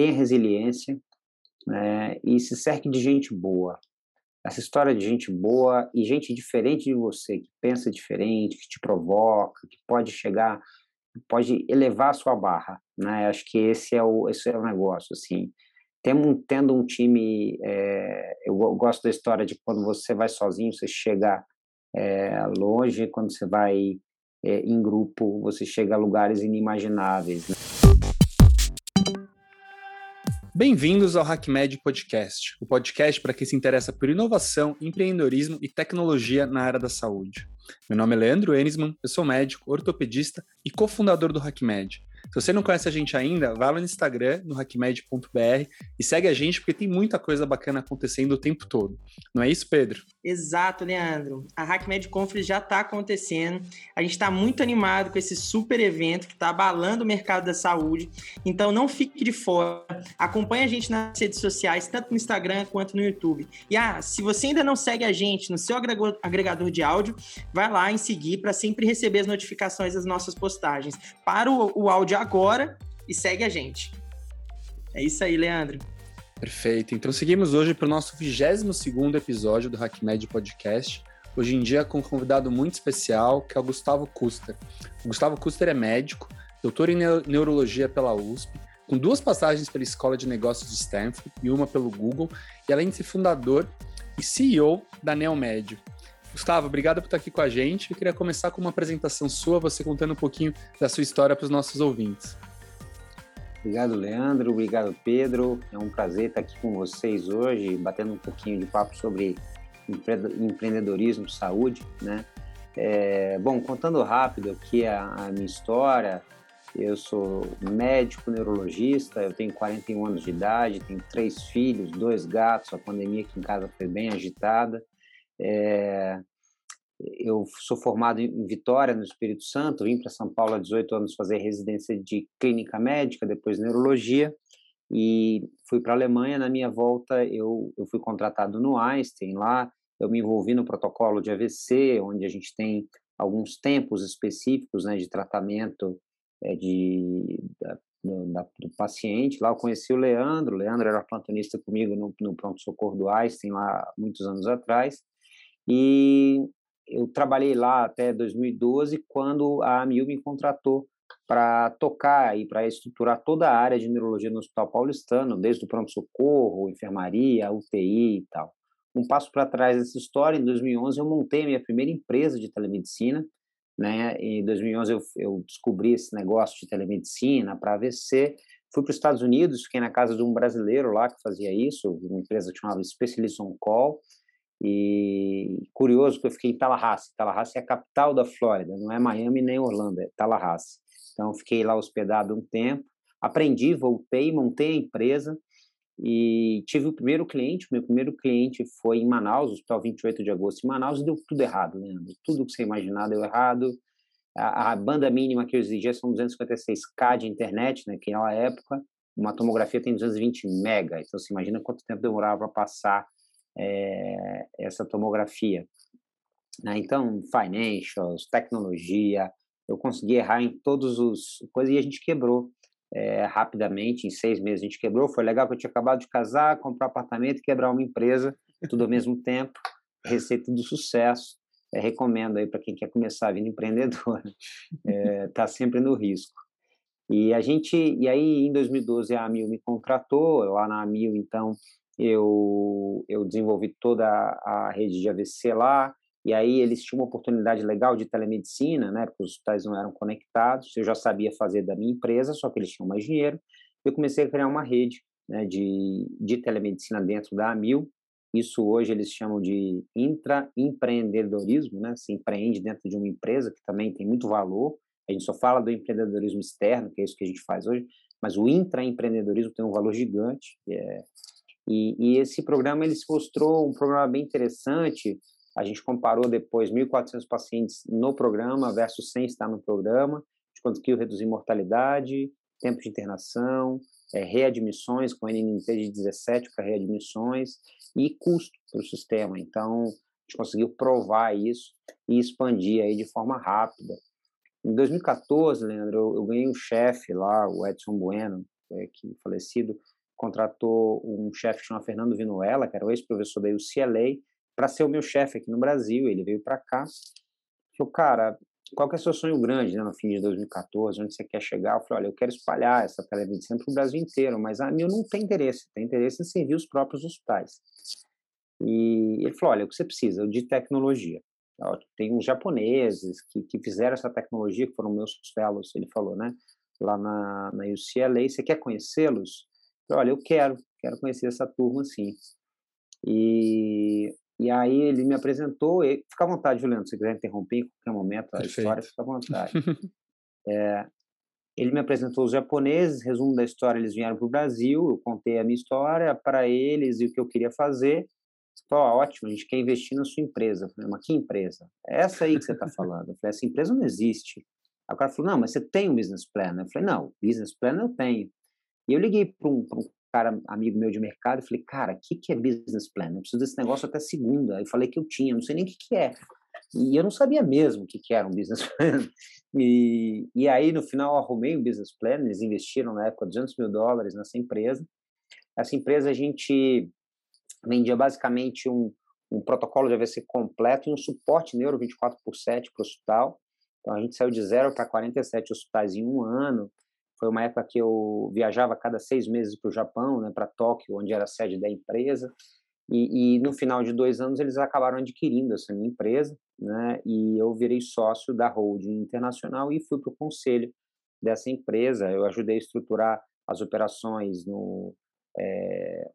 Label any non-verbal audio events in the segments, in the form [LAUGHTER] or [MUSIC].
tenha resiliência né, e se cerque de gente boa. Essa história de gente boa e gente diferente de você, que pensa diferente, que te provoca, que pode chegar, pode elevar a sua barra. Né? Acho que esse é o, esse é o negócio. Assim. Tendo, tendo um time, é, eu gosto da história de quando você vai sozinho, você chega é, longe, quando você vai é, em grupo, você chega a lugares inimagináveis. Né? Bem-vindos ao HackMed Podcast, o podcast para quem se interessa por inovação, empreendedorismo e tecnologia na área da saúde. Meu nome é Leandro Enisman, eu sou médico, ortopedista e cofundador do HackMed. Se você não conhece a gente ainda, vá lá no Instagram, no hackmed.br e segue a gente porque tem muita coisa bacana acontecendo o tempo todo. Não é isso, Pedro? Exato, Leandro. A HackMed Conference já está acontecendo. A gente está muito animado com esse super evento que está abalando o mercado da saúde. Então não fique de fora. Acompanhe a gente nas redes sociais, tanto no Instagram quanto no YouTube. E ah, se você ainda não segue a gente no seu agregador de áudio, vai lá em seguir para sempre receber as notificações das nossas postagens. Para o, o áudio agora e segue a gente. É isso aí, Leandro. Perfeito. Então seguimos hoje para o nosso 22 episódio do HackMed Podcast. Hoje em dia com um convidado muito especial, que é o Gustavo Custer. O Gustavo Custer é médico, doutor em neurologia pela USP, com duas passagens pela Escola de Negócios de Stanford e uma pelo Google, e além de ser fundador e CEO da Neomed. Gustavo, obrigado por estar aqui com a gente. Eu queria começar com uma apresentação sua, você contando um pouquinho da sua história para os nossos ouvintes. Obrigado, Leandro. Obrigado, Pedro. É um prazer estar aqui com vocês hoje, batendo um pouquinho de papo sobre empreendedorismo, saúde, né? É, bom, contando rápido aqui a, a, minha história, eu sou médico neurologista, eu tenho 41 anos de idade, tenho três filhos, dois gatos, a pandemia aqui em casa foi bem agitada. É, eu sou formado em Vitória, no Espírito Santo, vim para São Paulo há 18 anos fazer residência de clínica médica, depois neurologia, e fui para a Alemanha. Na minha volta, eu, eu fui contratado no Einstein lá, eu me envolvi no protocolo de AVC, onde a gente tem alguns tempos específicos né, de tratamento é, de, da, da, do paciente. Lá eu conheci o Leandro, o Leandro era plantonista comigo no, no pronto-socorro do Einstein lá muitos anos atrás, e eu trabalhei lá até 2012, quando a AMIL me contratou para tocar e para estruturar toda a área de neurologia no Hospital Paulistano, desde o pronto-socorro, enfermaria, UTI e tal. Um passo para trás dessa história, em 2011 eu montei a minha primeira empresa de telemedicina, né? Em 2011 eu, eu descobri esse negócio de telemedicina para AVC, fui para os Estados Unidos, fiquei na casa de um brasileiro lá que fazia isso, uma empresa que chamava Specialist On Call, e curioso que eu fiquei em Tallahassee. Tallahassee é a capital da Flórida, não é Miami nem Orlando, é Tallahassee. Então fiquei lá hospedado um tempo, aprendi, voltei, montei a empresa e tive o primeiro cliente. Meu primeiro cliente foi em Manaus, Hospital 28 de Agosto em Manaus, e deu tudo errado, Leandro. Tudo que você imaginar deu errado. A, a banda mínima que eu exigia são 256K de internet, né, que naquela época. Uma tomografia tem 220 mega, então você imagina quanto tempo demorava para passar é, essa tomografia. Né? Então, financials, tecnologia, eu consegui errar em todos os coisas e a gente quebrou é, rapidamente, em seis meses a gente quebrou. Foi legal que eu tinha acabado de casar, comprar apartamento quebrar uma empresa, tudo ao mesmo tempo. Receita do sucesso. É, recomendo aí para quem quer começar a vida empreendedora. [LAUGHS] É, sempre no risco. E a gente, e aí em 2012 a Amil me contratou, lá na Amil, então eu, eu desenvolvi toda a rede de AVC lá, e aí eles tinham uma oportunidade legal de telemedicina, né, porque os hospitais não eram conectados, eu já sabia fazer da minha empresa, só que eles tinham mais dinheiro, eu comecei a criar uma rede né, de, de telemedicina dentro da Amil, isso hoje eles chamam de intraempreendedorismo, né, se empreende dentro de uma empresa, que também tem muito valor, a gente só fala do empreendedorismo externo, que é isso que a gente faz hoje, mas o intraempreendedorismo tem um valor gigante, é, e, e, esse programa ele se mostrou um programa bem interessante. A gente comparou depois 1.400 pacientes no programa versus 100 estar no programa. A gente conseguiu reduzir mortalidade, tempo de internação, é, readmissões com NNT de 17 para readmissões e custo para o sistema. Então, a gente conseguiu provar isso e expandir aí de forma rápida. Em 2014, Leandro, eu, eu ganhei um chefe lá, o Edson Bueno, é, que falecido, contratou um chefe que chama Fernando Vinuela, que era o ex-professor da UCLA, para ser o meu chefe aqui no Brasil. Ele veio para cá. Falou, cara, qual que é o seu sonho grande, né, no fim de 2014? Onde você quer chegar? Eu falei, olha, eu quero espalhar essa telemedicina para o Brasil inteiro, mas a mim não tem interesse. Tem interesse em servir os próprios hospitais. E ele falou, olha, o que você precisa? De tecnologia. Tem uns japoneses que, que fizeram essa tecnologia, que foram meus fellows, ele falou, né? Lá na, na UCLA, você quer conhecê-los? Olha, eu quero, quero conhecer essa turma, sim. E, e aí ele me apresentou, e, fica à vontade, Juliano, se quiser interromper em qualquer momento a Perfeito. história, fica à vontade. [LAUGHS] é, ele me apresentou os japoneses, resumo da história, eles vieram para o Brasil, eu contei a minha história para eles e o que eu queria fazer. Pô, ótimo, a gente quer investir na sua empresa. Eu falei, mas que empresa? É essa aí que você está falando. Eu falei, essa empresa não existe. Aí o cara falou, não, mas você tem um business plan? Eu falei, não, business plan eu tenho. E eu liguei para um, um, cara, amigo meu de mercado, e falei, cara, o que, que é business plan? Eu preciso desse negócio até segunda. Aí falei que eu tinha, não sei nem o que, que é. E eu não sabia mesmo o que, que era um business [LAUGHS] plan. E, e aí, no final, arrumei um business plan. Eles investiram na época 200 mil dólares nessa empresa. Essa empresa a gente vendia basicamente um, um protocolo de AVC completo e um suporte neuro 24 por 7 para o hospital. Então, a gente saiu de zero para 47 hospitais em um ano. Foi uma época que eu viajava cada seis meses para o Japão, né, para Tóquio, onde era a sede da empresa. E, e, no final de dois anos eles acabaram adquirindo essa minha empresa, né? E eu virei sócio da holding internacional e fui para o conselho dessa empresa. Eu ajudei a estruturar as operações no é,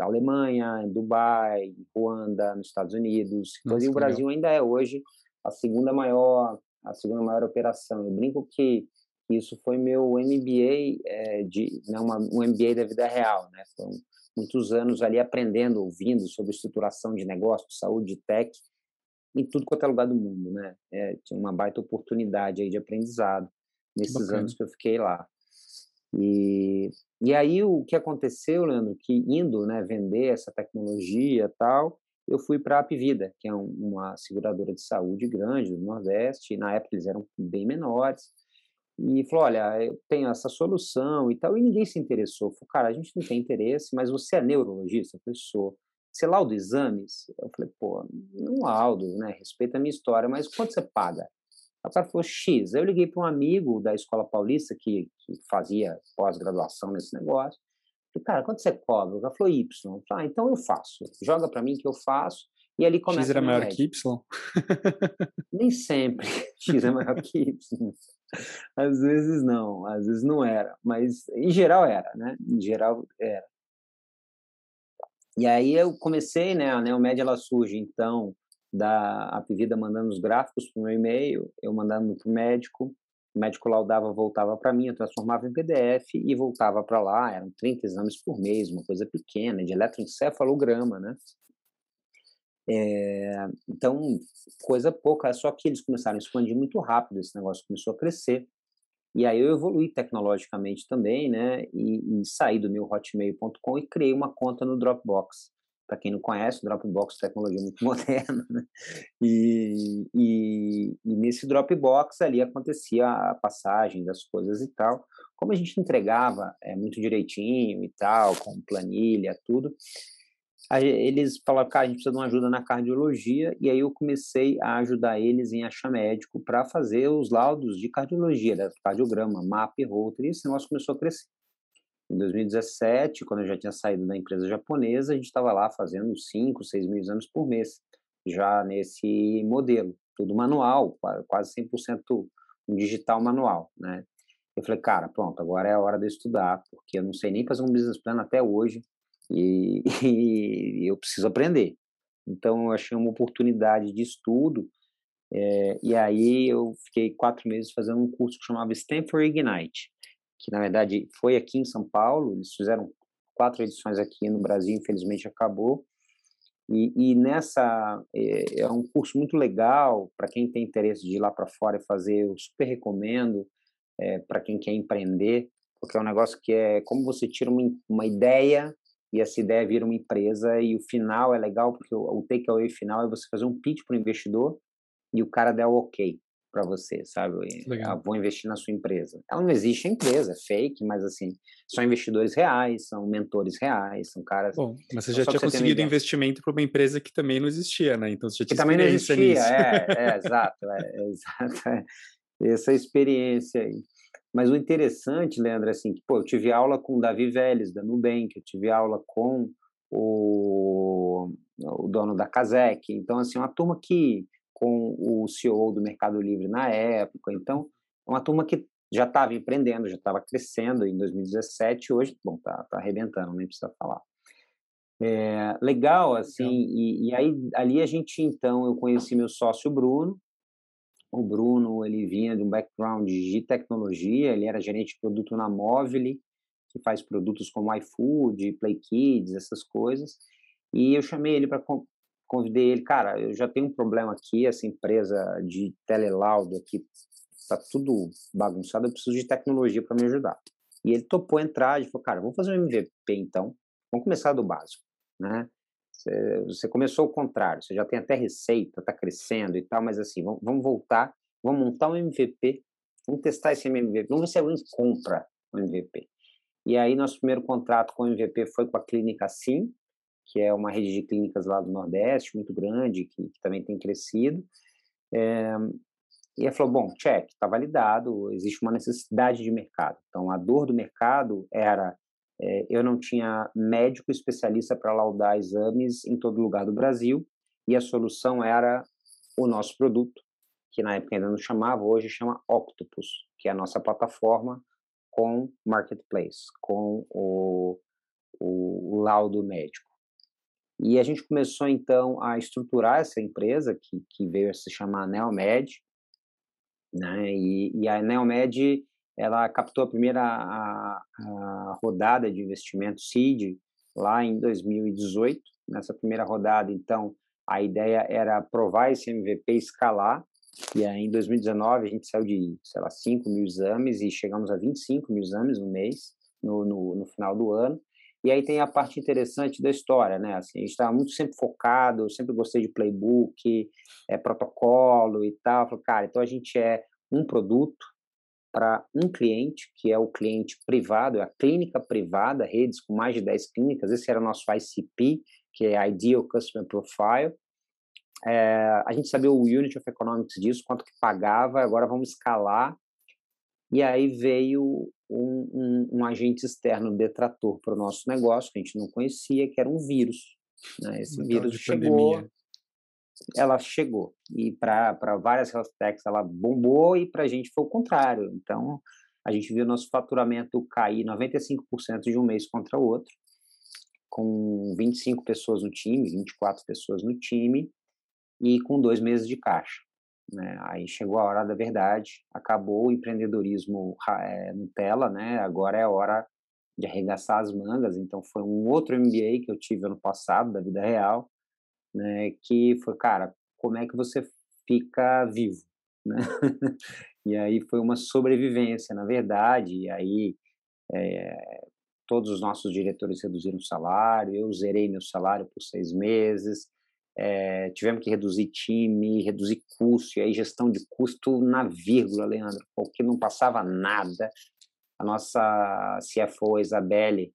Alemanha, em Dubai, em Ruanda, nos Estados Unidos. Nossa, e o Brasil ainda é hoje a segunda maior a segunda maior operação. Eu brinco que isso foi meu MBA é, de né, uma, um MBA da vida real, né? Foram muitos anos ali aprendendo, ouvindo sobre estruturação de negócio, saúde, de tech, em tudo quanto é lugar do mundo, né? É, tinha uma baita oportunidade aí de aprendizado nesses Bacana. anos que eu fiquei lá. E, e aí o que aconteceu, Leandro, que indo né, vender essa tecnologia tal, eu fui para a Apvida, que é um, uma seguradora de saúde grande do Nordeste, e na época eles eram bem menores, e falou: Olha, eu tenho essa solução e tal, e ninguém se interessou. Falei, cara, a gente não tem interesse, mas você é neurologista? Eu falei: sou. Você lauda exames? Eu falei: pô, não laudo, né? Respeita a minha história, mas quanto você paga? O cara falou X. Aí eu liguei para um amigo da Escola Paulista que, que fazia pós-graduação nesse negócio. Falei, cara, quanto você cobra? O cara falou Y. Falei, ah, então eu faço. Joga para mim que eu faço. E ali começa X era maior que Y? Nem sempre. [LAUGHS] X é maior que Y. Às vezes não, às vezes não era, mas em geral era, né? Em geral era. E aí eu comecei, né? A Neomed ela surge então da Apvida mandando os gráficos para o meu e-mail, eu mandando para o médico, o médico laudava, voltava para mim, eu transformava em PDF e voltava para lá, eram 30 exames por mês, uma coisa pequena, de eletroencefalograma, né? É, então, coisa pouca, só que eles começaram a expandir muito rápido, esse negócio começou a crescer. E aí eu evolui tecnologicamente também, né? E, e saí do meu hotmail.com e criei uma conta no Dropbox. Para quem não conhece, o Dropbox é tecnologia muito [LAUGHS] moderna, né? E, e, e nesse Dropbox ali acontecia a passagem das coisas e tal. Como a gente entregava é, muito direitinho e tal, com planilha, tudo, eles falaram, cara, a gente precisa de uma ajuda na cardiologia, e aí eu comecei a ajudar eles em achar médico para fazer os laudos de cardiologia, né, cardiograma, MAP, Holter, e esse negócio começou a crescer. Em 2017, quando eu já tinha saído da empresa japonesa, a gente estava lá fazendo 5, 6 mil exames por mês, já nesse modelo, tudo manual, quase 100% um digital manual, né? Eu falei, cara, pronto, agora é a hora de estudar, porque eu não sei nem fazer um business plan até hoje, [LAUGHS] e, e eu preciso aprender. Então, eu achei uma oportunidade de estudo, é, e aí eu fiquei quatro meses fazendo um curso que chamava Stanford Ignite, que na verdade foi aqui em São Paulo, eles fizeram quatro edições aqui no Brasil, infelizmente acabou, e, e nessa é, é, um curso muito legal para quem tem interesse de ir lá para fora e fazer, eu super recomendo é, para quem quer empreender, porque é um negócio que é como você tira uma, uma ideia e essa ideia vira uma empresa e o final é legal porque o, o takeaway final é você fazer um pitch para o investidor e o cara der o ok. para você, sabe? Legal. Ah, vou investir na sua empresa. Ela não existe a empresa, é fake, mas assim, são investidores reais, são mentores reais, são caras. Bom, mas você já tinha conseguido investimento para uma empresa que também não existia, né? Então você já tinha que também não existia, nisso. é, é, exato, é, é, [LAUGHS] exato. É. Essa experiência aí. Mas o interessante, Leandro, é assim, que, pô, eu tive aula com o Davi Vélez, da Nubank, eu tive aula com o, o dono da Casec, então, assim, uma turma que com o CEO do Mercado Livre na época. Então, é uma turma que já estava empreendendo, já estava crescendo em 2017, hoje, bom, tá, tá arrebentando, nem precisa falar. É, legal, assim, e, e, aí ali a gente, então, eu conheci meu sócio Bruno, o Bruno, ele vinha de um background de tecnologia, ele era gerente de produto na Móvel, que faz produtos como iFood, Play Kids, essas coisas, e eu chamei ele para convidei ele, cara, eu já tenho um problema aqui, essa empresa de telelaudo aqui tá tudo bagunçado, eu preciso de tecnologia para me ajudar. E ele topou entrar e falou, cara, vamos fazer um MVP então, vamos começar do básico, né? Você, você começou o contrário, você já tem até receita, está crescendo e tal, mas assim, vamos, vamos, voltar, vamos montar um MVP, vamos testar esse MVP, vamos ver se alguém compra o MVP. E aí, nosso primeiro contrato com o MVP foi com a Clínica Sim, que é uma rede de clínicas lá do Nordeste, muito grande, que, que também tem crescido. É, e ele falou, bom, check, está validado, existe uma necessidade de mercado. Então, a dor do mercado era, é, eu não tinha médico especialista para laudar exames em todo lugar do Brasil, e a solução era o nosso produto, que na época ainda não chamava, hoje chama Octopus, que é a nossa plataforma com marketplace, com o, o, laudo médico. E a gente começou então a estruturar essa empresa que, que veio a se chamar Neomed, né? E, e a Neomed ela captou a primeira a, a rodada de investimento seed lá em 2018. Nessa primeira rodada, então, a ideia era provar esse MVP escalar. E aí, em 2019, a gente saiu de, sei lá, 5 mil exames e chegamos a 25 mil exames no mês, no, no, no final do ano. E aí tem a parte interessante da história, né? Assim, a gente estava muito sempre focado, eu sempre gostei de playbook, é, protocolo e tal. Falei, cara, então a gente é um produto para um cliente, que é o cliente privado, é a clínica privada, redes com mais de 10 clínicas. Esse era o nosso ICP, que é Ideal Customer Profile. É, a gente sabia o Unit of Economics disso, quanto que pagava, agora vamos escalar. E aí veio um, um, um agente externo detrator para o nosso negócio, que a gente não conhecia, que era um vírus. Né? Esse então, vírus chegou, pandemia. Ela chegou. E para várias health techs ela bombou e para a gente foi o contrário. Então, a gente viu nosso faturamento cair 95% de um mês contra o outro, com 25 pessoas no time, 24 pessoas no time, e com dois meses de caixa. Né? Aí chegou a hora da verdade, acabou o empreendedorismo é, Nutella, né? Agora é a hora de arregaçar as mangas. Então foi um outro MBA que eu tive ano passado da vida real, né? Que foi, cara, como é que você fica vivo, né? [LAUGHS] e aí foi uma sobrevivência, na verdade. E aí é, todos os nossos diretores reduziram o salário, eu zerei meu salário por seis meses é, tivemos que reduzir time, reduzir custo, e aí gestão de custo na vírgula, Leandro, porque não passava nada. A nossa CFO, Isabelle,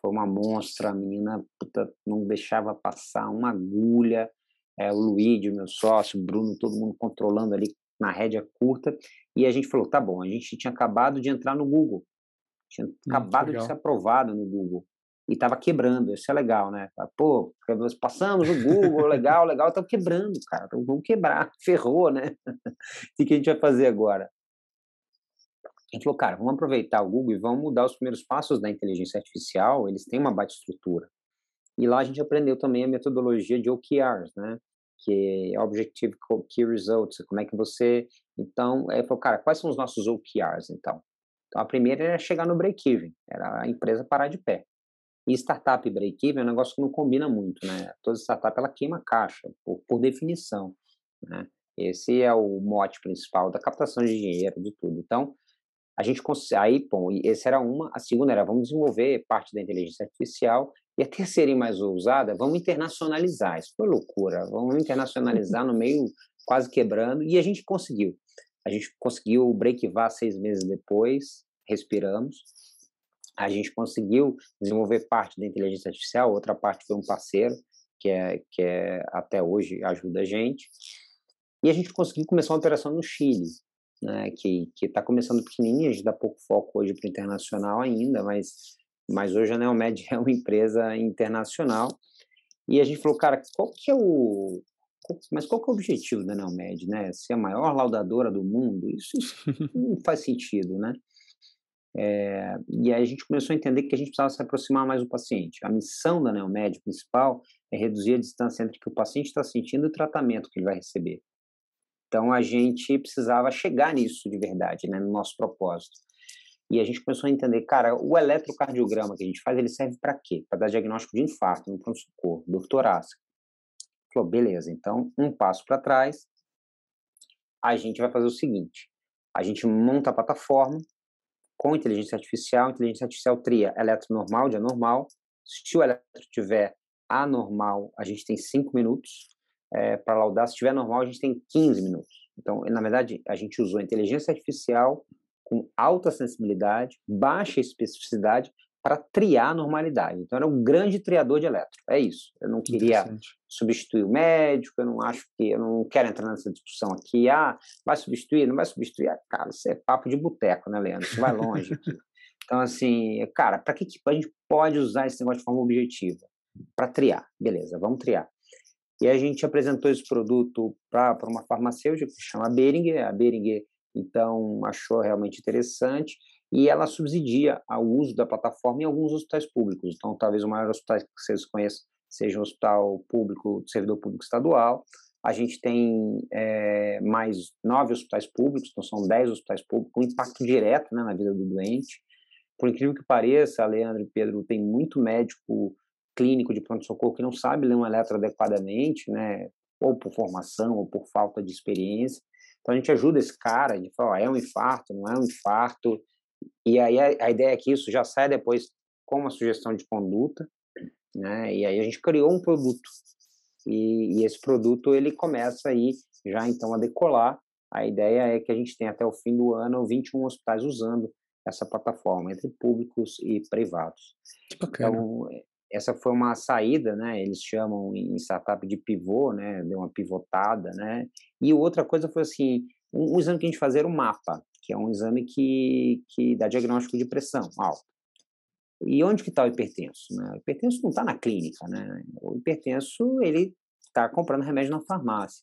foi uma monstra, a menina puta, não deixava passar uma agulha. É, o Luigi, meu sócio, o Bruno, todo mundo controlando ali na rédea curta. E a gente falou: tá bom, a gente tinha acabado de entrar no Google, tinha hum, acabado de ser aprovado no Google e estava quebrando. Isso é legal, né? Pô, passamos o Google, legal, legal, estamos quebrando, cara. Vamos quebrar, [LAUGHS] ferrou, né? [LAUGHS] o que a gente vai fazer agora? A gente falou, cara, vamos aproveitar o Google e vamos mudar os primeiros passos da inteligência artificial. Eles têm uma baixa estrutura. E lá a gente aprendeu também a metodologia de OKRs, né? Que é Objective Key Results. Como é que você. Então, é, falou, cara, quais são os nossos OKRs, então? Então, a primeira era chegar no break-even, era a empresa parar de pé. E startup break-even é um negócio que não combina muito, né? Toda startup ela queima caixa, por, por definição, né? Esse é o mote principal da captação de dinheiro, de tudo. Então, a gente aí, bom, esse era uma, a segunda era vamos desenvolver parte da inteligência artificial e a terceira e mais ousada, vamos internacionalizar. Isso foi loucura. Vamos internacionalizar no meio quase quebrando e a gente conseguiu. A gente conseguiu break-var seis meses depois, respiramos. A gente conseguiu desenvolver parte da inteligência artificial, outra parte foi um parceiro, que é, que é até hoje ajuda a gente. E a gente conseguiu começar uma operação no Chile, né, que está começando pequenininha, a gente dá pouco foco hoje para o internacional ainda, mas, mas hoje a Neomed [LAUGHS] é uma empresa internacional. E a gente falou, cara, qual que é o, mas qual que é o objetivo da Neomed, né? Ser a maior laudadora do mundo? Isso, isso [LAUGHS] não faz sentido, né? É, e aí a gente começou a entender que a gente precisava se aproximar mais do paciente. A missão da Neomed principal é reduzir a distância entre o que o paciente está sentindo e o tratamento que ele vai receber. Então a gente precisava chegar nisso de verdade, né, no nosso propósito. E a gente começou a entender, cara, o eletrocardiograma que a gente faz, ele serve para quê? Para dar diagnóstico de infarto no pronto-socorro, dor torácica. Falou, beleza, então um passo para trás, a gente vai fazer o seguinte: a gente monta a plataforma com inteligência artificial, inteligência artificial tria eletro normal de anormal. Se o eletro tiver anormal, a gente tem 5 minutos é, para laudar. Se tiver normal, a gente tem 15 minutos. Então, na verdade, a gente usou inteligência artificial com alta sensibilidade, baixa especificidade, para triar a normalidade. Então, era um grande triador de eletro. É isso. Eu não queria substituir o médico, eu não acho que, eu não quero entrar nessa discussão aqui. Ah, vai substituir, não vai substituir? Ah, cara, isso é papo de boteco, né, Leandro? Isso vai longe aqui. [LAUGHS] Então, assim, cara, para que, que a gente pode usar esse negócio de forma objetiva? Para triar. Beleza, vamos triar. E a gente apresentou esse produto para uma farmacêutica que se chama Beringer. A Beringer, então, achou realmente interessante e ela subsidia o uso da plataforma em alguns hospitais públicos. Então, talvez o maior hospital que vocês conheçam seja um hospital público, servidor público estadual. A gente tem é, mais nove hospitais públicos, então são dez hospitais públicos, com impacto direto né, na vida do doente. Por incrível que pareça, Leandro e Pedro, tem muito médico clínico de pronto-socorro que não sabe ler um eletro adequadamente, né, ou por formação, ou por falta de experiência. Então a gente ajuda esse cara de falar, é um infarto, não é um infarto, e aí a, a, ideia é que isso já sai depois com uma sugestão de conduta, né? E aí a gente criou um produto. E, e esse produto ele começa aí já então a decolar. A ideia é que a gente tenha até o fim do ano 21 hospitais usando essa plataforma, entre públicos e privados. Que bacana. Então, essa foi uma saída, né? Eles chamam em startup de pivô, né? Deu uma pivotada, né? E outra coisa foi assim, um, um exame que a gente fazia o mapa que é um exame que, que dá diagnóstico de pressão alta. E onde que está o hipertenso? Né? O hipertenso não está na clínica, né? O hipertenso, ele está comprando remédio na farmácia.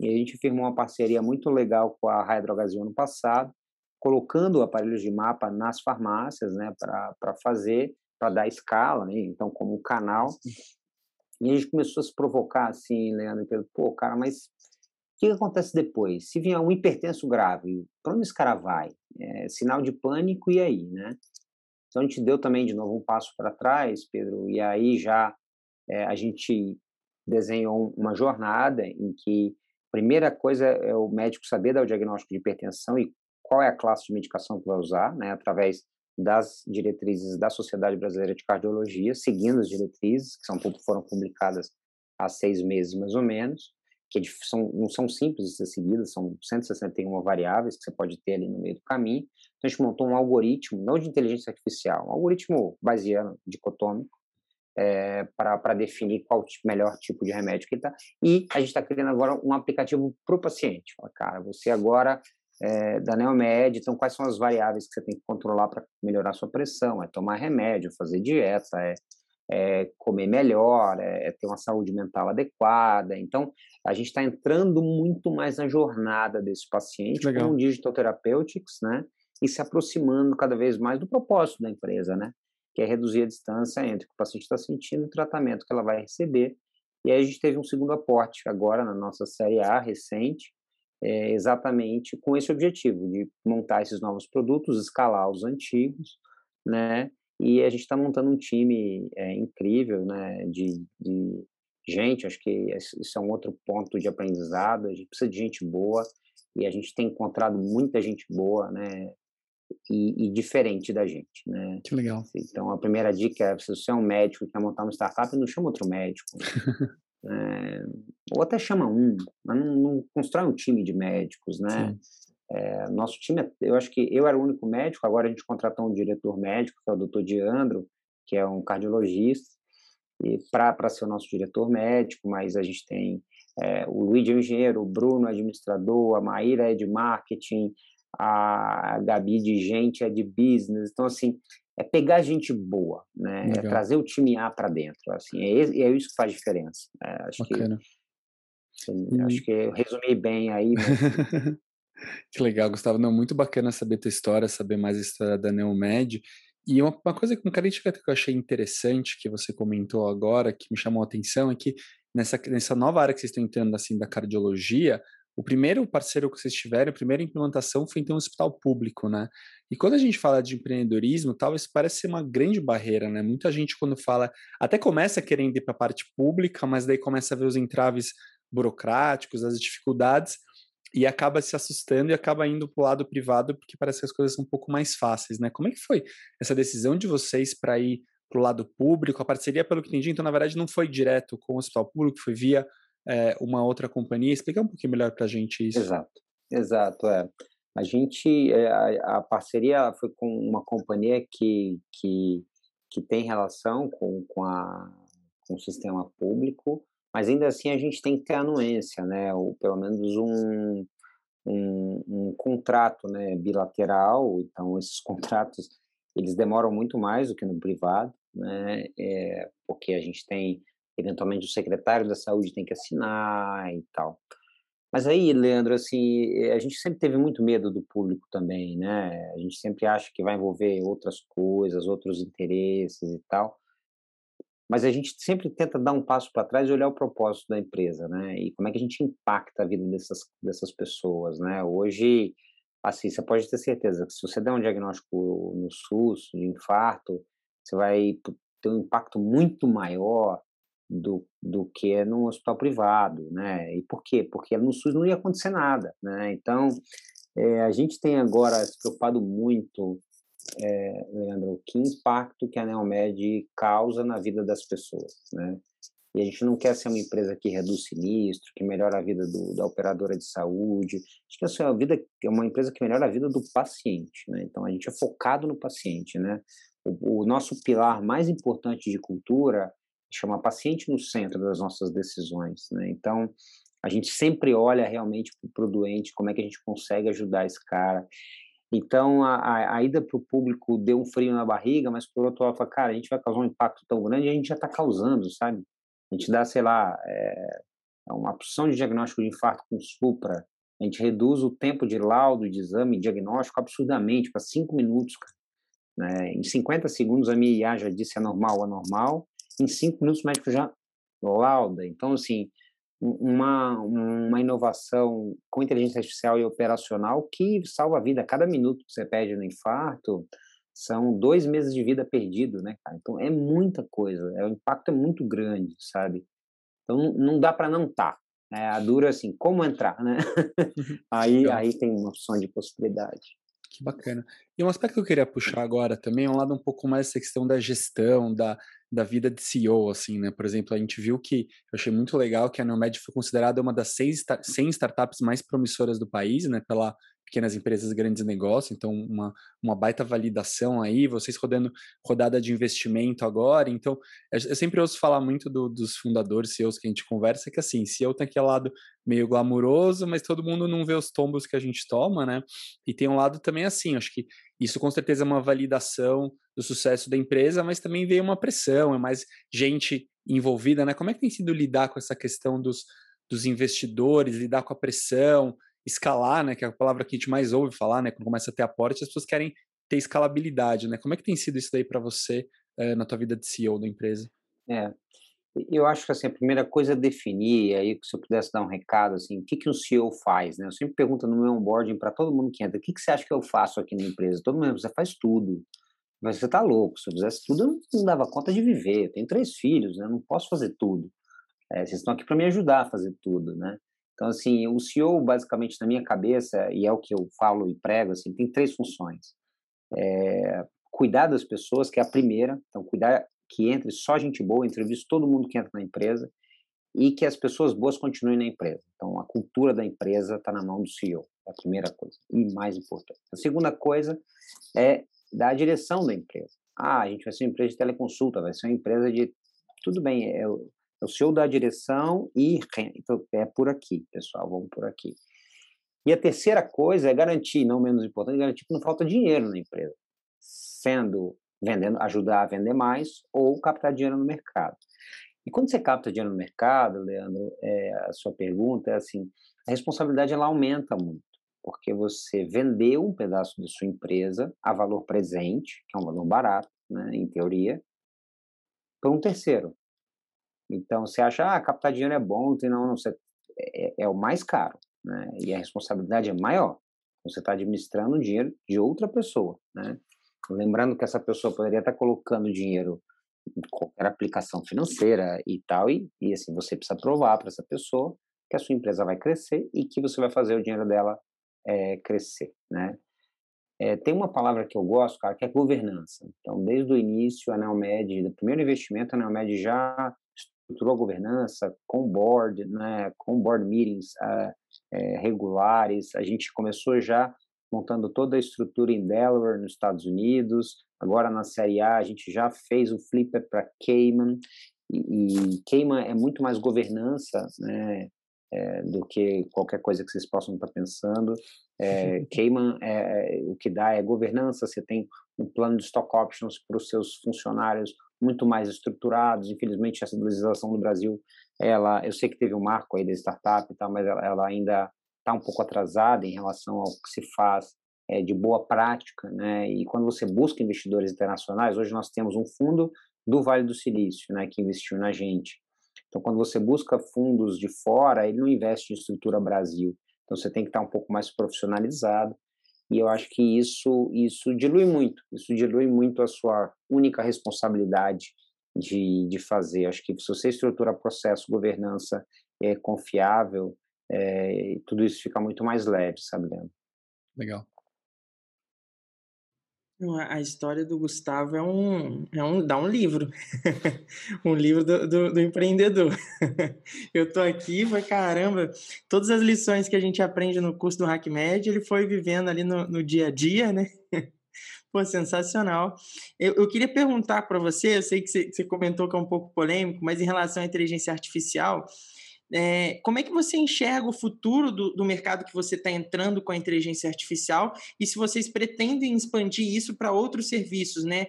E a gente firmou uma parceria muito legal com a Raia no passado, colocando aparelhos de mapa nas farmácias, né, para fazer, para dar escala, né, então como canal. E a gente começou a se provocar assim, Leandro, pô, cara, mas que, que acontece depois? Se vier um hipertenso grave, para onde esse cara vai? É, sinal de pânico, e aí, né? Então, a gente deu também, de novo, um passo para trás, Pedro, e aí já é, a gente desenhou uma jornada em que a primeira coisa é o médico saber dar o diagnóstico de hipertensão e qual é a classe de medicação que vai usar, né, através das diretrizes da Sociedade Brasileira de Cardiologia, seguindo as diretrizes, que são, foram publicadas há seis meses mais ou menos que é são, não são simples de ser seguidas, são 161 variáveis que você pode ter ali no meio do caminho. Então, a gente montou um algoritmo, não de inteligência artificial, um algoritmo baseado, dicotômico, é, para definir qual tipo, melhor tipo de remédio que está. E a gente está criando agora um aplicativo para o paciente. Fala, cara, você agora é, da Neomed, então quais são as variáveis que você tem que controlar para melhorar a sua pressão? É tomar remédio, fazer dieta, é é, comer melhor, é, é, ter uma saúde mental adequada. Então, a gente está entrando muito mais na jornada desse paciente Legal. com o Digital Therapeutics, né? E se aproximando cada vez mais do propósito da empresa, né? Que é reduzir a distância entre o que o paciente está sentindo e o tratamento que ela vai receber. E aí a gente teve um segundo aporte agora na nossa série A recente, é, exatamente com esse objetivo de montar esses novos produtos, escalar os antigos, né? E a gente está montando um time é, incrível, né, de, de gente, acho que isso é um outro ponto de aprendizado, a gente precisa de gente boa, e a gente tem encontrado muita gente boa, né, e, e, diferente da gente, né? Que legal. Então, a primeira dica é, se você é um médico que quer montar uma startup, não chama outro médico. [LAUGHS] é, ou até chama um, mas não, não, constrói um time de médicos, né? É, nosso time, eu acho que eu era o único médico, agora a gente contratou um diretor médico, que é o doutor Diandro, que é um cardiologista, para ser o nosso diretor médico, mas a gente tem é, o Luiz é engenheiro, o Bruno é administrador, a Maíra é de marketing, a Gabi de gente é de business. Então, assim, é pegar gente boa, né? É trazer o time A para dentro. Assim, é, é, isso que faz diferença. É, acho Bacana. que hum. acho que eu resumi bem aí. Né? [LAUGHS] que legal, Gustavo. Não, muito bacana saber tua história, saber mais a história da Neomed. E uma, uma coisa, uma característica que eu achei interessante que você comentou agora, que me chamou a atenção, é que nessa, nessa nova área que vocês estão entrando, assim, da cardiologia, o primeiro parceiro que vocês tiveram, a primeira implantação foi então um hospital público, né? E quando a gente fala de empreendedorismo, talvez parece ser uma grande barreira, né? Muita gente quando fala, até começa querendo ir para a parte pública, mas daí começa a ver os entraves burocráticos, as dificuldades, e acaba se assustando e acaba indo para o lado privado porque parece que as coisas são um pouco mais fáceis, né? Como é que foi essa decisão de vocês para ir para o lado público? A parceria, pelo que entendi, então na verdade não foi direto com o hospital público, foi via é, uma outra companhia. Explica um pouquinho melhor para a gente isso. Exato, exato, é. A gente, eh, a, a, parceria foi com uma companhia que, que, que tem relação com, com, a, com o sistema público, mas ainda assim a gente tem que ter anuência, né? Ou pelo menos um, um, um contrato né, bilateral. Então, esses [LAUGHS] contratos eles demoram muito mais do que no privado, né? É, porque a gente tem eventualmente o secretário da saúde tem que assinar e tal. Mas aí, Leandro, assim, a gente sempre teve muito medo do público também, né? A gente sempre acha que vai envolver outras coisas, outros interesses e tal. Mas a gente sempre tenta dar um passo para trás e olhar o propósito da empresa, né? E como é que a gente impacta a vida dessas, dessas pessoas, né? Hoje, assim, você pode ter certeza que se você der um diagnóstico no SUS de infarto, você vai ter um impacto muito maior do, do que no hospital privado, né? E por quê? Porque no SUS não ia acontecer nada, né? Então, é, a gente tem agora se preocupado muito, é, Leandro, que impacto que a Neomed causa na vida das pessoas, né? E a gente não quer ser uma empresa que reduz sinistro, que melhora a vida do, da operadora de saúde. A gente quer uma, vida, uma empresa que melhora a vida do paciente, né? Então, a gente é focado no paciente, né? O, o nosso pilar mais importante de cultura chama paciente no centro das nossas decisões, né? Então, a gente sempre olha realmente para o doente, como é que a gente consegue ajudar esse cara. Então, a, a, a ida para o público deu um frio na barriga, mas por outro lado, fala, cara, a gente vai causar um impacto tão grande a gente já está causando, sabe? A gente dá, sei lá, é, uma opção de diagnóstico de infarto com supra, a gente reduz o tempo de laudo, de exame, diagnóstico absurdamente, para cinco minutos, cara. Né? Em 50 segundos, a minha IA já disse é normal ou anormal, em cinco minutos o médico já lauda. Então, assim, uma, uma inovação com inteligência artificial e operacional que salva a vida. Cada minuto que você perde no infarto são dois meses de vida perdido, né, cara? Então, é muita coisa. É, o impacto é muito grande, sabe? Então, não dá para não estar. Tá. É, a dura, assim, como entrar, né? [LAUGHS] aí, aí tem uma opção de possibilidade. Que bacana. E um aspecto que eu queria puxar agora também é um lado um pouco mais essa questão da gestão, da, da vida de CEO, assim, né? Por exemplo, a gente viu que, eu achei muito legal que a Neomed foi considerada uma das seis, 100 startups mais promissoras do país, né? Pela pequenas empresas, grandes negócios, então uma, uma baita validação aí, vocês rodando rodada de investimento agora, então eu sempre ouço falar muito do, dos fundadores, CEOs que a gente conversa, que assim, CEO tem aquele lado meio glamuroso, mas todo mundo não vê os tombos que a gente toma, né? E tem um lado também assim, acho que isso com certeza é uma validação do sucesso da empresa, mas também veio uma pressão, é mais gente envolvida, né? Como é que tem sido lidar com essa questão dos, dos investidores, lidar com a pressão, escalar, né? Que é a palavra que a gente mais ouve falar, né? Quando começa a ter aporte, as pessoas querem ter escalabilidade, né? Como é que tem sido isso daí para você é, na tua vida de CEO da empresa? É, eu acho que assim, a primeira coisa é definir, aí se eu pudesse dar um recado, assim, o que, que um CEO faz, né? Eu sempre pergunto no meu onboarding para todo mundo que entra, o que, que você acha que eu faço aqui na empresa? Todo mundo, você faz tudo. Mas você tá louco, se eu fizesse tudo, eu não dava conta de viver. Eu tenho três filhos, né? Eu não posso fazer tudo. É, vocês estão aqui para me ajudar a fazer tudo, né? Então, assim, o CEO, basicamente, na minha cabeça, e é o que eu falo e prego, assim, tem três funções. É, cuidar das pessoas, que é a primeira. Então, cuidar que entre só gente boa, entrevisto todo mundo que entra na empresa. e que as pessoas boas continuem na empresa. Então, a cultura da empresa está na mão do CEO, é a primeira coisa, e mais importante. A segunda coisa é da direção da empresa. Ah, a gente vai ser uma empresa de teleconsulta, vai ser uma empresa de. Tudo bem, o, é o CEO da direção e então, é por aqui, pessoal, vamos por aqui. E a terceira coisa é garantir, não menos importante, garantir que não falta dinheiro na empresa, sendo vendendo, ajudar a vender mais ou captar dinheiro no mercado. E quando você capta dinheiro no mercado, Leandro, é, a sua pergunta é assim, a responsabilidade ela aumenta muito, porque você vendeu um pedaço de sua empresa a valor presente, que é um valor barato, né, em teoria, para um terceiro. Então, você acha, ah, captar dinheiro é bom, não, não, você, é, é o mais caro né? E a responsabilidade é maior. Você está administrando o dinheiro de outra pessoa, né? Lembrando que essa pessoa poderia estar colocando dinheiro em qualquer aplicação financeira e tal, e, e assim, você precisa provar para essa pessoa que a sua empresa vai crescer e que você vai fazer o dinheiro dela é, crescer, né? É, tem uma palavra que eu gosto, cara, que é governança. Então, desde o início, a Neomed, do primeiro investimento, a Neomed já estruturou a governança com board, né, com board meetings uh, é, regulares. A gente começou já montando toda a estrutura em Delaware, nos Estados Unidos. Agora na Série A a gente já fez o flipper para Cayman e, e Cayman é muito mais governança, né? É, do que qualquer coisa que vocês possam estar pensando. É, [LAUGHS] Cayman, é, é, o que dá é governança, você tem um plano de stock options para os seus funcionários muito mais estruturados. Infelizmente, essa legislação do Brasil, ela, eu sei que teve um marco aí da startup e tal, mas ela, ela ainda está um pouco atrasada em relação ao que se faz é, de boa prática, né? E quando você busca investidores internacionais, hoje nós temos um fundo do Vale do Silício, né, que investiu na gente. Então, quando você busca fundos de fora, ele não investe em estrutura Brasil. Então, você tem que estar um pouco mais profissionalizado. E eu acho que isso, isso dilui muito, isso dilui muito a sua única responsabilidade de, de fazer. Acho que se você estrutura processo, governança é, confiável, é, tudo isso fica muito mais leve, sabe, Leandro? Legal. A história do Gustavo é um, é um dá um livro, [LAUGHS] um livro do, do, do empreendedor. [LAUGHS] Eu tô aqui, foi caramba, todas as lições que a gente aprende no curso do HackMed, ele foi vivendo ali no, no dia a dia, né? [LAUGHS] Pô, sensacional. Eu, eu queria perguntar para você, eu sei que você, você comentou que é um pouco polêmico, mas em relação à inteligência artificial, é, como é que você enxerga o futuro do, do mercado que você está entrando com a inteligência artificial e se vocês pretendem expandir isso para outros serviços, né?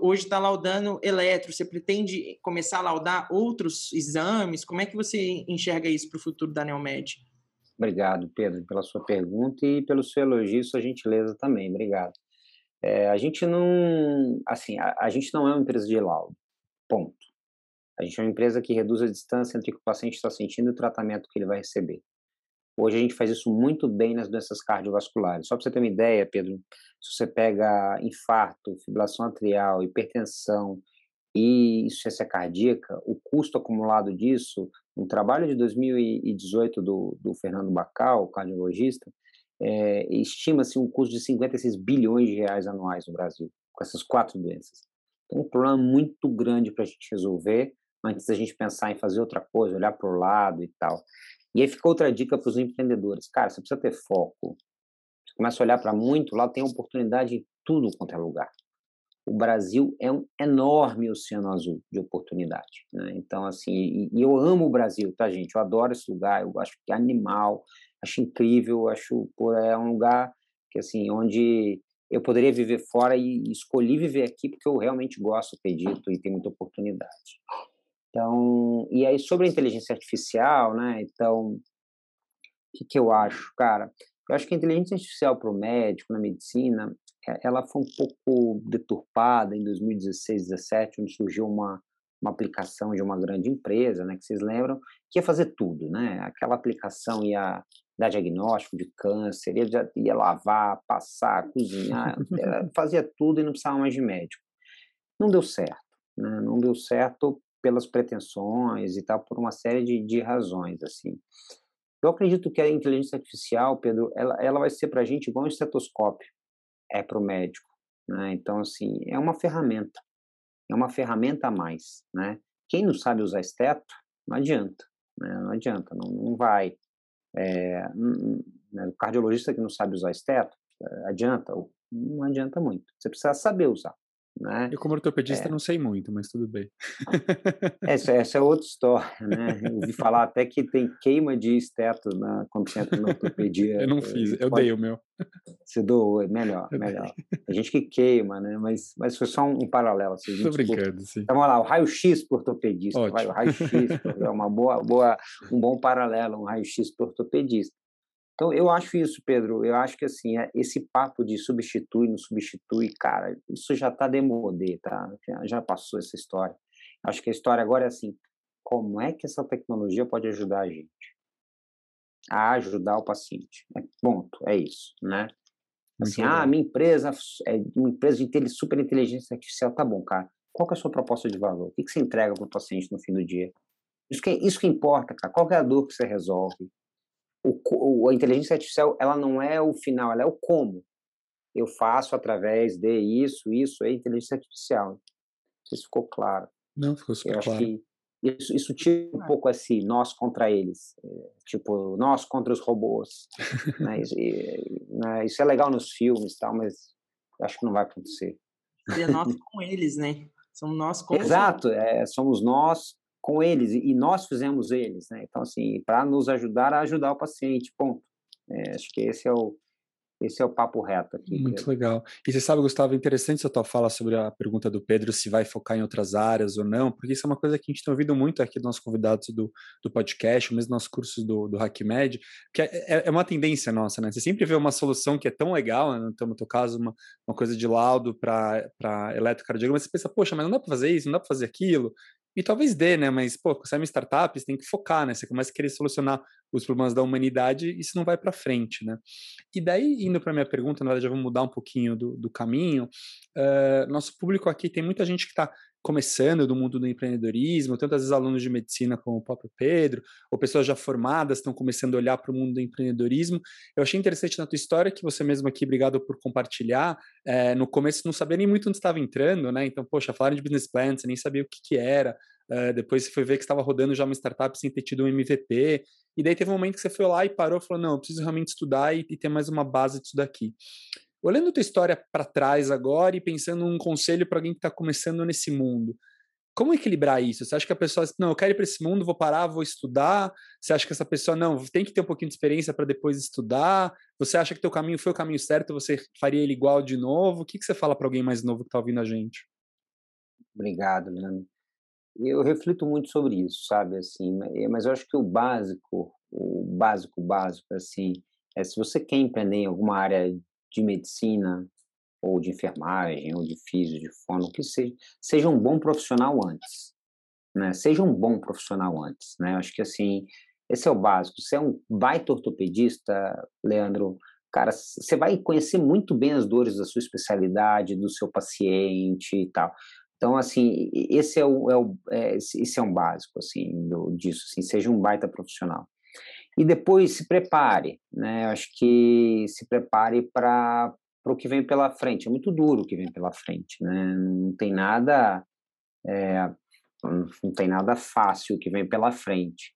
Hoje está laudando eletro, você pretende começar a laudar outros exames? Como é que você enxerga isso para o futuro da Neomed? Obrigado, Pedro, pela sua pergunta e pelo seu elogio sua gentileza também. Obrigado. É, a gente não, assim, a, a gente não é uma empresa de laudo, ponto. A gente é uma empresa que reduz a distância entre o que o paciente está sentindo e o tratamento que ele vai receber. Hoje a gente faz isso muito bem nas doenças cardiovasculares. Só para você ter uma ideia, Pedro, se você pega infarto, fibrilação atrial, hipertensão e insuficiência cardíaca, o custo acumulado disso, um trabalho de 2018 do, do Fernando Bacal, cardiologista, é, estima-se um custo de 56 bilhões de reais anuais no Brasil, com essas quatro doenças. Então, um problema muito grande para a gente resolver antes da gente pensar em fazer outra coisa, olhar para o lado e tal. E aí fica outra dica para os empreendedores. Cara, você precisa ter foco. Você começa a olhar para muito, lá tem oportunidade em tudo quanto é lugar. O Brasil é um enorme oceano azul de oportunidade. Né? Então, assim, e, e, eu amo o Brasil, tá, gente? Eu adoro esse lugar, eu acho que é animal, acho incrível, acho, pô, é um lugar que, assim, onde eu poderia viver fora e escolhi viver aqui porque eu realmente gosto, acredito, e tem muita oportunidade. Então, e aí sobre a inteligência artificial, né? Então, o que, que eu acho, cara? Eu acho que a inteligência artificial para o médico, na medicina, é, ela foi um pouco deturpada em 2016, 2017, onde surgiu uma, uma aplicação de uma grande empresa, né, que vocês lembram, que ia fazer tudo, né? Aquela aplicação ia dar diagnóstico de câncer, ia, ia lavar, passar, cozinhar, [LAUGHS] fazia tudo e não precisava mais de médico. Não deu certo, né? Não deu certo pelas pretensões e tal, por uma série de, de razões, assim. Eu acredito que a inteligência artificial, Pedro, ela, ela vai ser para a gente igual um estetoscópio é para o médico, né? Então, assim, é uma ferramenta, é uma ferramenta a mais, né? Quem não sabe usar esteto, não adianta, né? Não adianta, não, não vai. É, né? O cardiologista que não sabe usar esteto, é, adianta? Não adianta muito. Você precisa saber usar. Né? Eu, como ortopedista, é. não sei muito, mas tudo bem. Essa, essa é outra história, né? [LAUGHS] Eu ouvi falar até que tem queima de esteto na, quando você entra na ortopedia. eu não fiz, eu pode... dei o meu. Você doou, é melhor, melhor. Tem gente que queima, né? Mas, mas foi só um, um paralelo. Assim, Estou brincando, sim. Então, vamos lá, o raio-x por ortopedista. Vai, o raio-x é uma boa, boa, um bom paralelo, um raio-x por ortopedista. Então, eu acho isso, Pedro. Eu acho que, assim, é, esse papo de substitui, não substitui, cara, isso já está demodê, tá? Já passou essa história. Acho que a história agora é assim, como é que essa tecnologia pode ajudar a gente? A ajudar o paciente. É, ponto, é isso, né? Assim, ah, minha empresa é uma empresa de super inteligência artificial, tá bom, cara. Qual que é a sua proposta de valor? O que, que você entrega para o paciente no fim do dia? Isso que, isso que importa, cara. Qual é a dor que você resolve? O, a inteligência artificial ela não é o final, ela é o como. Eu faço através de isso, isso é inteligência artificial. Não sei se ficou claro. Não, ficou super Eu claro. Acho que isso, isso tira um pouco assim, nós contra eles. É, tipo, nós contra os robôs. né? Isso, e, né? isso, é legal nos filmes tal, mas acho que não vai acontecer. E é nós com eles, né? Somos nós [LAUGHS] com Exato, é, somos nós com eles e nós fizemos eles, né? Então assim, para nos ajudar a ajudar o paciente, ponto. É, acho que esse é o esse é o papo reto aqui. Muito legal. E você sabe, Gustavo, interessante a tua fala sobre a pergunta do Pedro se vai focar em outras áreas ou não, porque isso é uma coisa que a gente tem ouvido muito aqui dos nossos convidados do, do podcast, mesmo nos cursos do, do HackMed, que é, é, é, uma tendência nossa, né? Você sempre vê uma solução que é tão legal, né? então, no teu caso, uma, uma coisa de laudo para eletrocardiograma, mas você pensa, poxa, mas não dá para fazer isso, não dá para fazer aquilo, e talvez dê, né? Mas, pô, você é uma startup, você tem que focar, né? Você começa a querer solucionar os problemas da humanidade isso não vai para frente, né? E daí, indo para minha pergunta, na verdade, já vou mudar um pouquinho do, do caminho. Uh, nosso público aqui tem muita gente que está começando do mundo do empreendedorismo, tantas vezes alunos de medicina como o próprio Pedro, ou pessoas já formadas estão começando a olhar para o mundo do empreendedorismo. Eu achei interessante na tua história que você mesmo aqui, obrigado por compartilhar, é, no começo não sabia nem muito onde estava entrando, né? Então, poxa, falaram de business plan, você nem sabia o que, que era, Uh, depois você foi ver que estava rodando já uma startup sem ter tido um MVP. E daí teve um momento que você foi lá e parou e falou: não, eu preciso realmente estudar e, e ter mais uma base disso daqui. Olhando a tua história para trás agora e pensando um conselho para alguém que está começando nesse mundo, como equilibrar isso? Você acha que a pessoa, não, eu quero ir para esse mundo, vou parar, vou estudar? Você acha que essa pessoa, não, tem que ter um pouquinho de experiência para depois estudar? Você acha que teu caminho foi o caminho certo, você faria ele igual de novo? O que, que você fala para alguém mais novo que está ouvindo a gente? Obrigado, Leandro. Eu reflito muito sobre isso, sabe, assim, mas eu acho que o básico, o básico, básico, assim, é se você quer empreender em alguma área de medicina, ou de enfermagem, ou de físico, de fono, que seja, seja um bom profissional antes, né? Seja um bom profissional antes, né? Acho que assim, esse é o básico. Você é um baita ortopedista, Leandro, cara, você vai conhecer muito bem as dores da sua especialidade, do seu paciente e tal. Então, assim, esse é, o, é, o, é esse é um básico, assim, do, disso, assim, seja um baita profissional. E depois se prepare, né? Acho que se prepare para o que vem pela frente. É muito duro o que vem pela frente, né? Não tem nada, é, não tem nada fácil o que vem pela frente.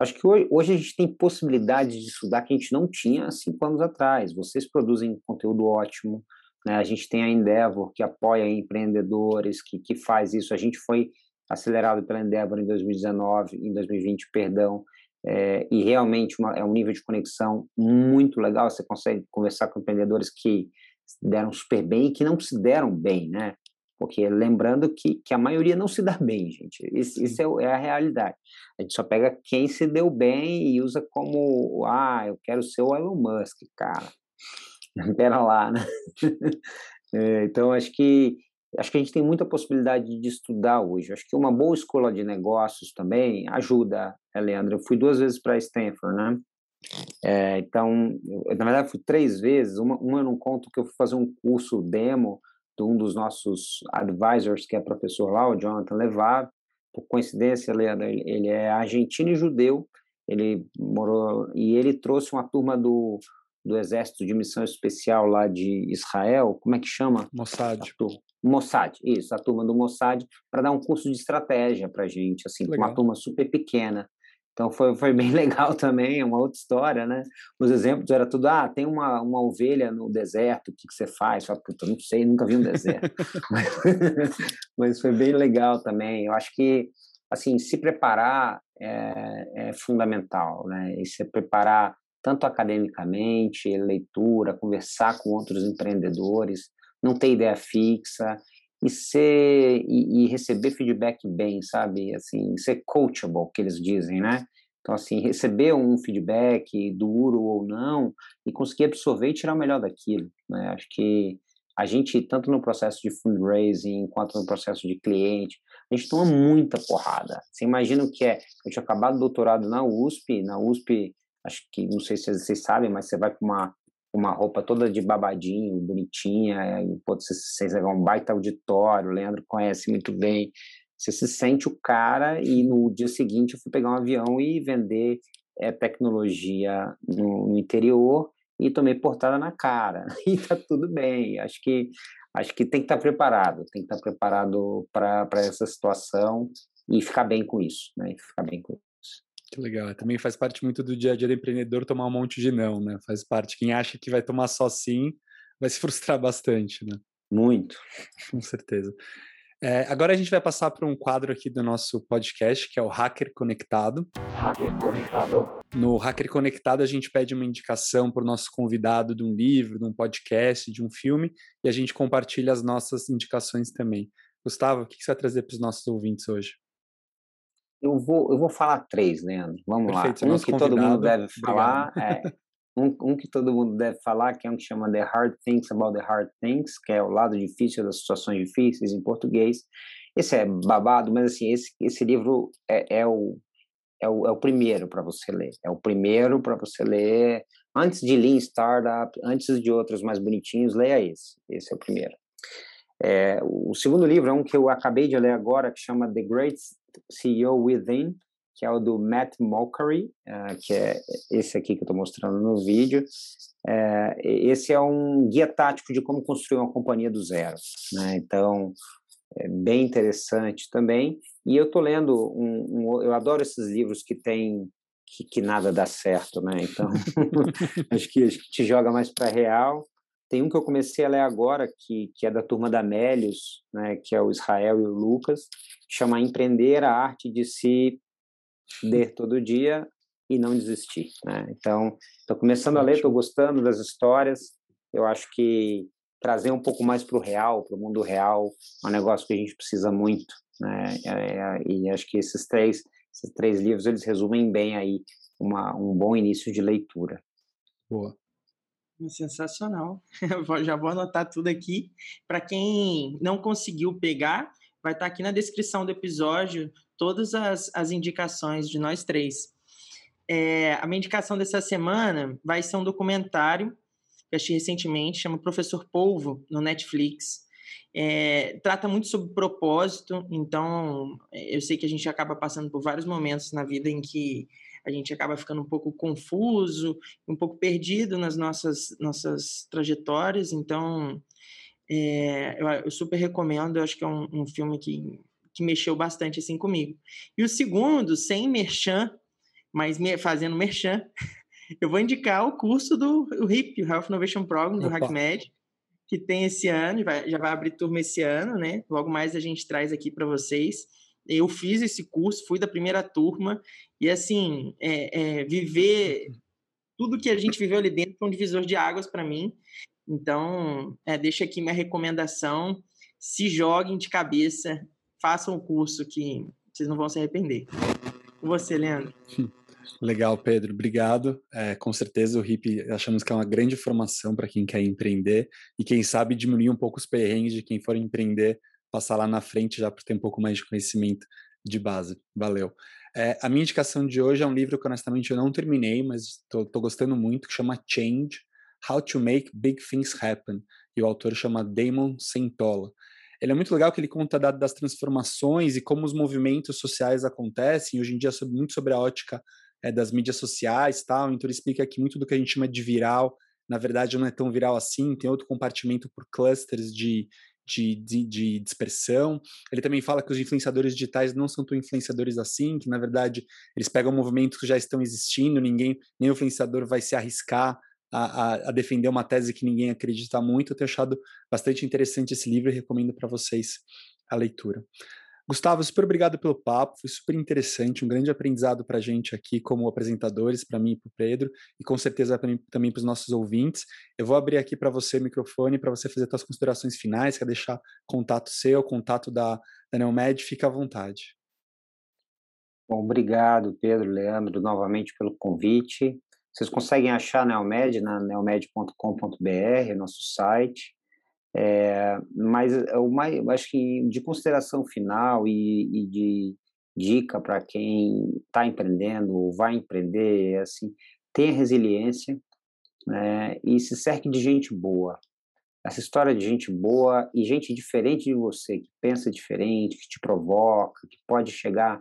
Acho que hoje, hoje, a gente tem possibilidade de estudar que a gente não tinha cinco anos atrás. Vocês produzem conteúdo ótimo, né? A gente tem a Endeavor, que apoia empreendedores, que, que faz isso. A gente foi acelerado pela Endeavor em 2019, em 2020, perdão, é, e realmente uma, é um nível de conexão muito legal. Você consegue conversar com empreendedores que deram super bem e que não se deram bem, né? Porque lembrando que, que a maioria não se dá bem, gente. Isso, isso é, é, a realidade. A gente só pega quem se deu bem e usa como, ah, eu quero ser o Elon Musk, cara. Pera lá, né? [LAUGHS] É, então, acho que acho que a gente tem muita possibilidade de estudar hoje. Acho que uma boa escola de negócios também ajuda, né, Leandro? Eu fui duas vezes para Stanford, né? É, então, eu, na verdade, fui três vezes. Uma, uma eu não conto que eu fui fazer um curso demo de um dos nossos advisors, que é professor lá, o Jonathan Levar. Por coincidência, Leandro, ele é argentino e judeu. Ele morou e ele trouxe uma turma do do Exército de Missão Especial lá de Israel, como é que chama? Mossad. Mossad, isso, a turma do Mossad, para dar um curso de estratégia para gente, assim, Legal. uma turma super pequena. Então foi, foi bem [LAUGHS] legal também, é uma outra história, né? Os exemplos era tudo, ah, tem uma, uma ovelha no deserto, o que, que você faz? Fala, puta, não sei, nunca vi um deserto. mas, [LAUGHS] [LAUGHS] mas, foi bem legal também. Eu acho que, assim, se preparar é, é fundamental, né? E se preparar tanto academicamente, leitura, conversar com outros empreendedores, não ter ideia fixa e ser e, e, receber feedback bem, sabe? Assim, ser coachable, que eles dizem, né? Então, assim, receber um feedback duro ou não e conseguir absorver e tirar o melhor daquilo, né? Acho que a gente, tanto no processo de fundraising quanto no processo de cliente, a gente toma muita porrada. Você imagina o que é? Eu tinha acabado o doutorado na USP, na USP, acho que, não sei se vocês sabem, mas você vai para uma uma roupa toda de babadinho, bonitinha, e, pô, você, você é um baita auditório, o Leandro conhece muito bem, você se sente o cara e no dia seguinte eu fui pegar um avião e vender é, tecnologia no, no, interior e tomei portada na cara. [LAUGHS] E tá tudo bem, acho que acho que tem que estar tá preparado, tem que estar tá preparado para essa situação e ficar bem com isso, né, e ficar bem com que legal. Também faz parte muito do dia a dia do empreendedor tomar um monte de não, né? Faz parte. Quem acha que vai tomar só sim vai se [LAUGHS] frustrar bastante, né? Muito. [LAUGHS] Com certeza. É, agora a gente vai passar para um quadro aqui do nosso podcast, que é o Hacker Conectado. Hacker Conectado. No Hacker Conectado, a gente pede uma indicação para o nosso convidado de um livro, de um podcast, de um filme, e a gente compartilha as nossas indicações também. Gustavo, o que você vai trazer para os nossos ouvintes hoje? Eu vou, eu vou falar três, Leandro. Vamos Perfeito, lá. Um que todo mundo deve falar. É, um, um, que todo mundo deve falar, que é um que chama The Hard Things About the Hard Things, que é o lado difícil das situações difíceis em português. Esse é babado, mas assim, esse, esse livro é, é o, é o, é o primeiro para você ler. É o primeiro para você ler antes de Lean Startup, antes de outros mais bonitinhos, leia esse. Esse é o primeiro. É, o segundo livro é um que eu acabei de ler agora, que chama The Great CEO Within, que é o do Matt Mockery, uh, que é esse aqui que eu estou mostrando no vídeo. É, esse é um guia tático de como construir uma companhia do zero. Né? Então, é bem interessante também. E eu estou lendo, um, um, eu adoro esses livros que tem que, que nada dá certo, né? Então, [LAUGHS] acho, que, acho que te joga mais para real. Tem um que eu comecei a ler agora, que, que é da turma da Mélios, né, que é o Israel e o Lucas, chama Empreender a Arte de Se Ler Todo Dia e Não Desistir. Né? Então, estou começando a ler, estou gostando das histórias. Eu acho que trazer um pouco mais para o real, para o mundo real, é um negócio que a gente precisa muito. Né? É, é, e acho que esses três, esses três livros, eles resumem bem aí uma, um bom início de leitura. Boa. Sensacional. [LAUGHS] Já vou anotar tudo aqui. Para quem não conseguiu pegar, vai estar tá aqui na descrição do episódio todas as, as indicações de nós três. É, a minha indicação dessa semana vai ser um documentário que achei recentemente, chama Professor Polvo, no Netflix. É, trata muito sobre propósito, então eu sei que a gente acaba passando por vários momentos na vida em que a gente acaba ficando um pouco confuso, um pouco perdido nas nossas, nossas trajetórias. Então, é, eu, eu, super recomendo, eu acho que é um, um filme que, que mexeu bastante assim comigo. E o segundo, sem merchan, mas me, fazendo merchan, [LAUGHS] eu vou indicar o curso do o HIP, o Health Innovation Program, do HackMed, que tem esse ano, já vai abrir turma esse ano, né? Logo mais a gente traz aqui para vocês eu fiz esse curso, fui da primeira turma, e assim, é, é, viver tudo que a gente viveu ali dentro foi um divisor de águas para mim. Então, é, deixa aqui minha recomendação: se joguem de cabeça, façam o curso que vocês não vão se arrepender. Com você, Leandro. [LAUGHS] Legal, Pedro, obrigado. É, com certeza o RIP achamos que é uma grande formação para quem quer empreender e quem sabe diminuir um pouco os perrengues de quem for empreender passar lá na frente já para ter um pouco mais de conhecimento de base. Valeu. É, a minha indicação de hoje é um livro que honestamente eu não terminei, mas estou gostando muito, que chama Change, How to Make Big Things Happen, e o autor chama Damon Centola. Ele é muito legal que ele conta da, das transformações e como os movimentos sociais acontecem, hoje em dia sobre, muito sobre a ótica é, das mídias sociais tal, então ele explica que muito do que a gente chama de viral, na verdade não é tão viral assim, tem outro compartimento por clusters de, de, de, de, dispersão. Ele também fala que os influenciadores digitais não são tão influenciadores assim, que na verdade eles pegam movimentos que já estão existindo, ninguém, nem o influenciador vai se arriscar a, a, a defender uma tese que ninguém acredita muito. Eu tenho achado bastante interessante esse livro e recomendo para vocês a leitura. Gustavo, super obrigado pelo papo, foi super interessante, um grande aprendizado para a gente aqui como apresentadores, para mim e para o Pedro, e com certeza mim, também para os nossos ouvintes. Eu vou abrir aqui para você o microfone para você fazer suas considerações finais, quer deixar contato seu, contato da, da Neomed, fica à vontade. Bom, obrigado, Pedro, Leandro, novamente pelo convite. Vocês conseguem achar a Neomed na neomed.com.br, nosso site. É, mas o mais, acho que de consideração final e, e de dica para quem está empreendendo ou vai empreender, é assim, tenha resiliência né, e se cerque de gente boa. Essa história de gente boa e gente diferente de você, que pensa diferente, que te provoca, que pode chegar,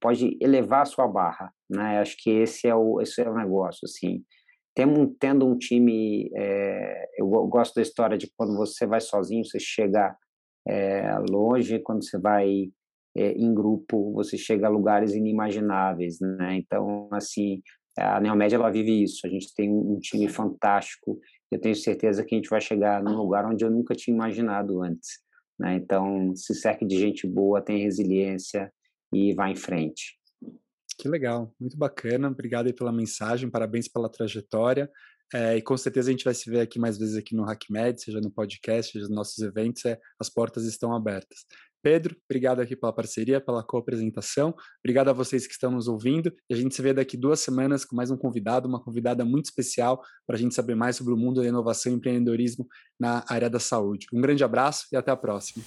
pode elevar a sua barra, né? Acho que esse é o esse é o negócio, assim tendo, tendo um time, é, eu gosto da história de quando você vai sozinho, você chega é, longe, quando você vai é, em grupo, você chega a lugares inimagináveis, né? Então, assim, a Neomed, ela vive isso, a gente tem um time fantástico, eu tenho certeza que a gente vai chegar num lugar onde eu nunca tinha imaginado antes, né? Então, se cerque de gente boa, tem resiliência e vai em frente. Que legal, muito bacana. Obrigado aí pela mensagem, parabéns pela trajetória. É, e com certeza a gente vai se ver aqui mais vezes aqui no HackMed, seja no podcast, seja nos nossos eventos, é, as portas estão abertas. Pedro, obrigado aqui pela parceria, pela co-apresentação. Obrigado a vocês que estão nos ouvindo. E a gente se vê daqui duas semanas com mais um convidado, uma convidada muito especial para a gente saber mais sobre o mundo da inovação e empreendedorismo na área da saúde. Um grande abraço e até a próxima.